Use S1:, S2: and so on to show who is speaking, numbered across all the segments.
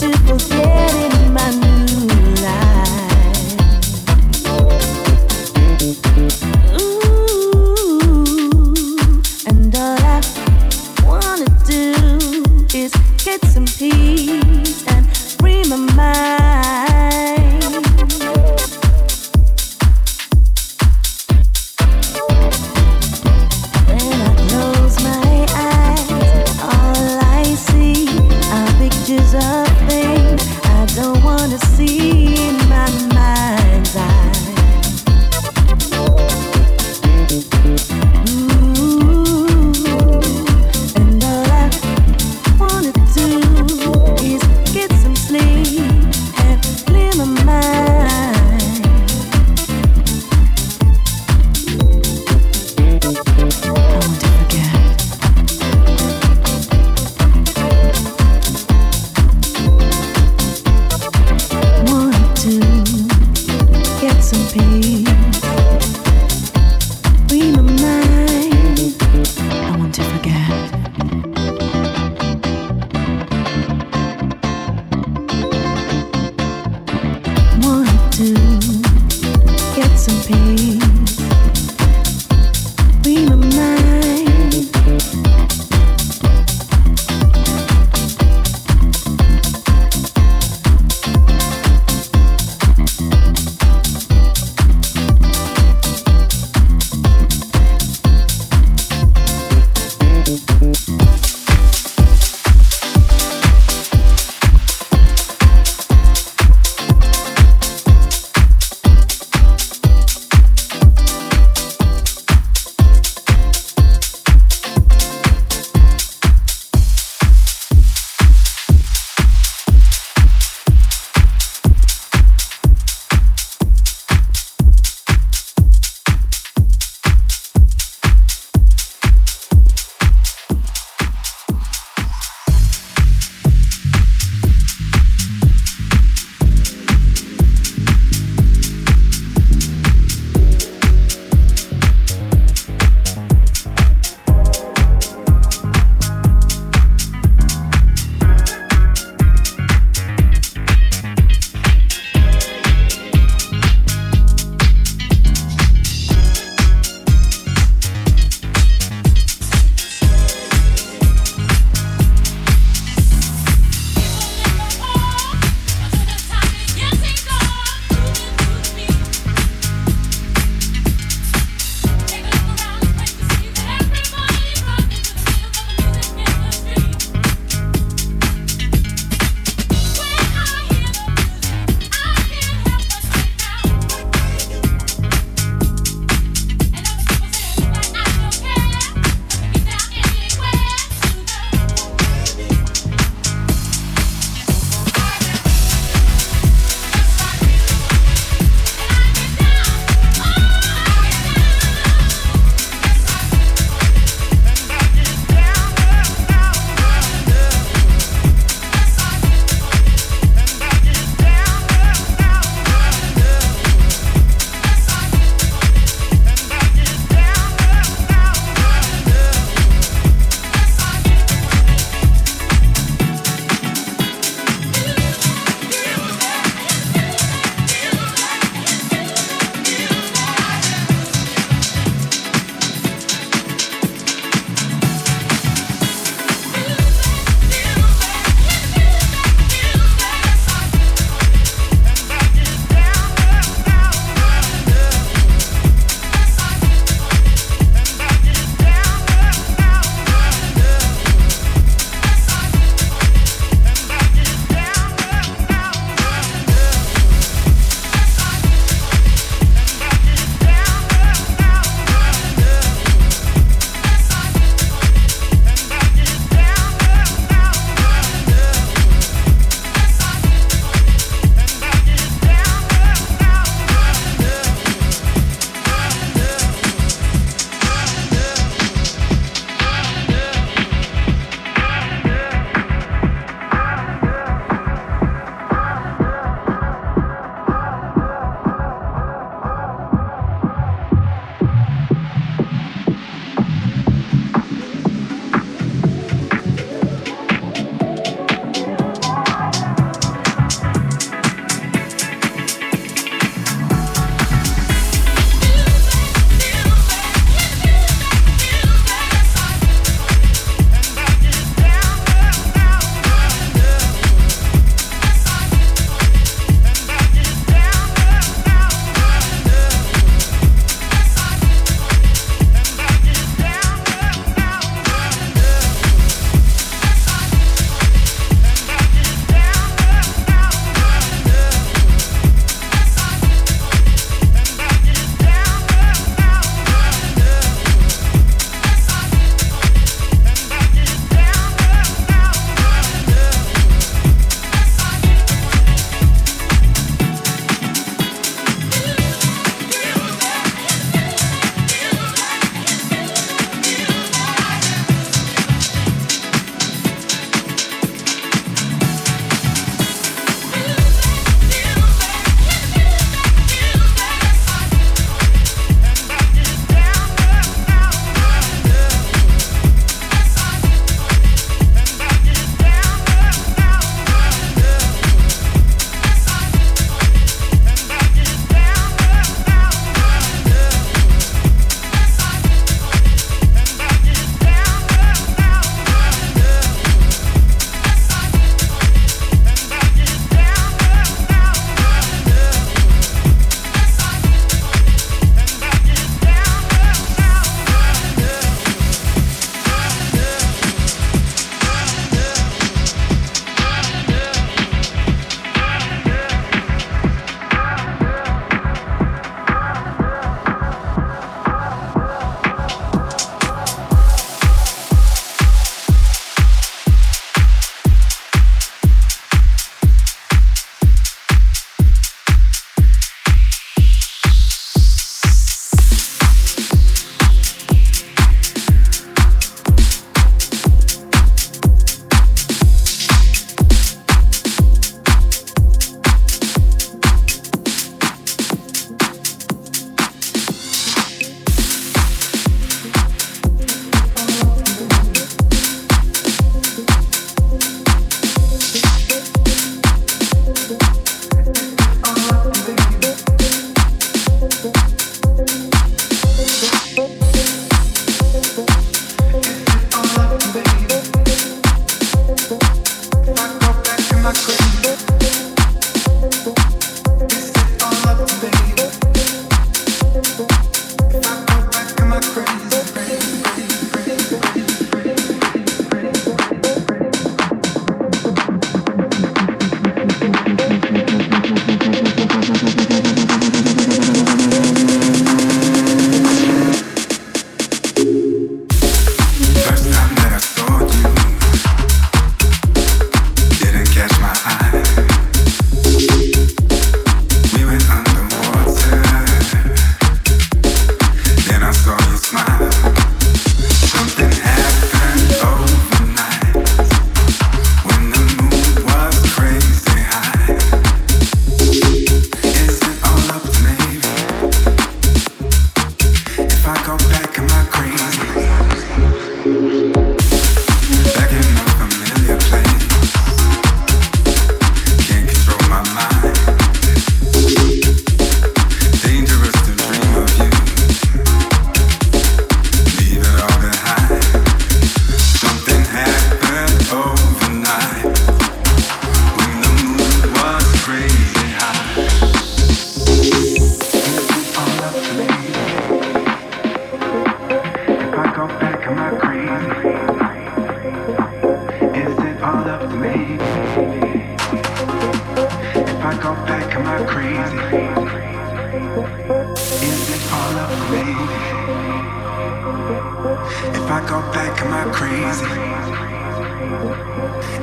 S1: desperate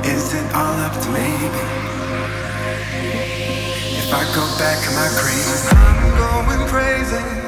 S2: Is it all up to me? If I go back, am I crazy? I'm going crazy.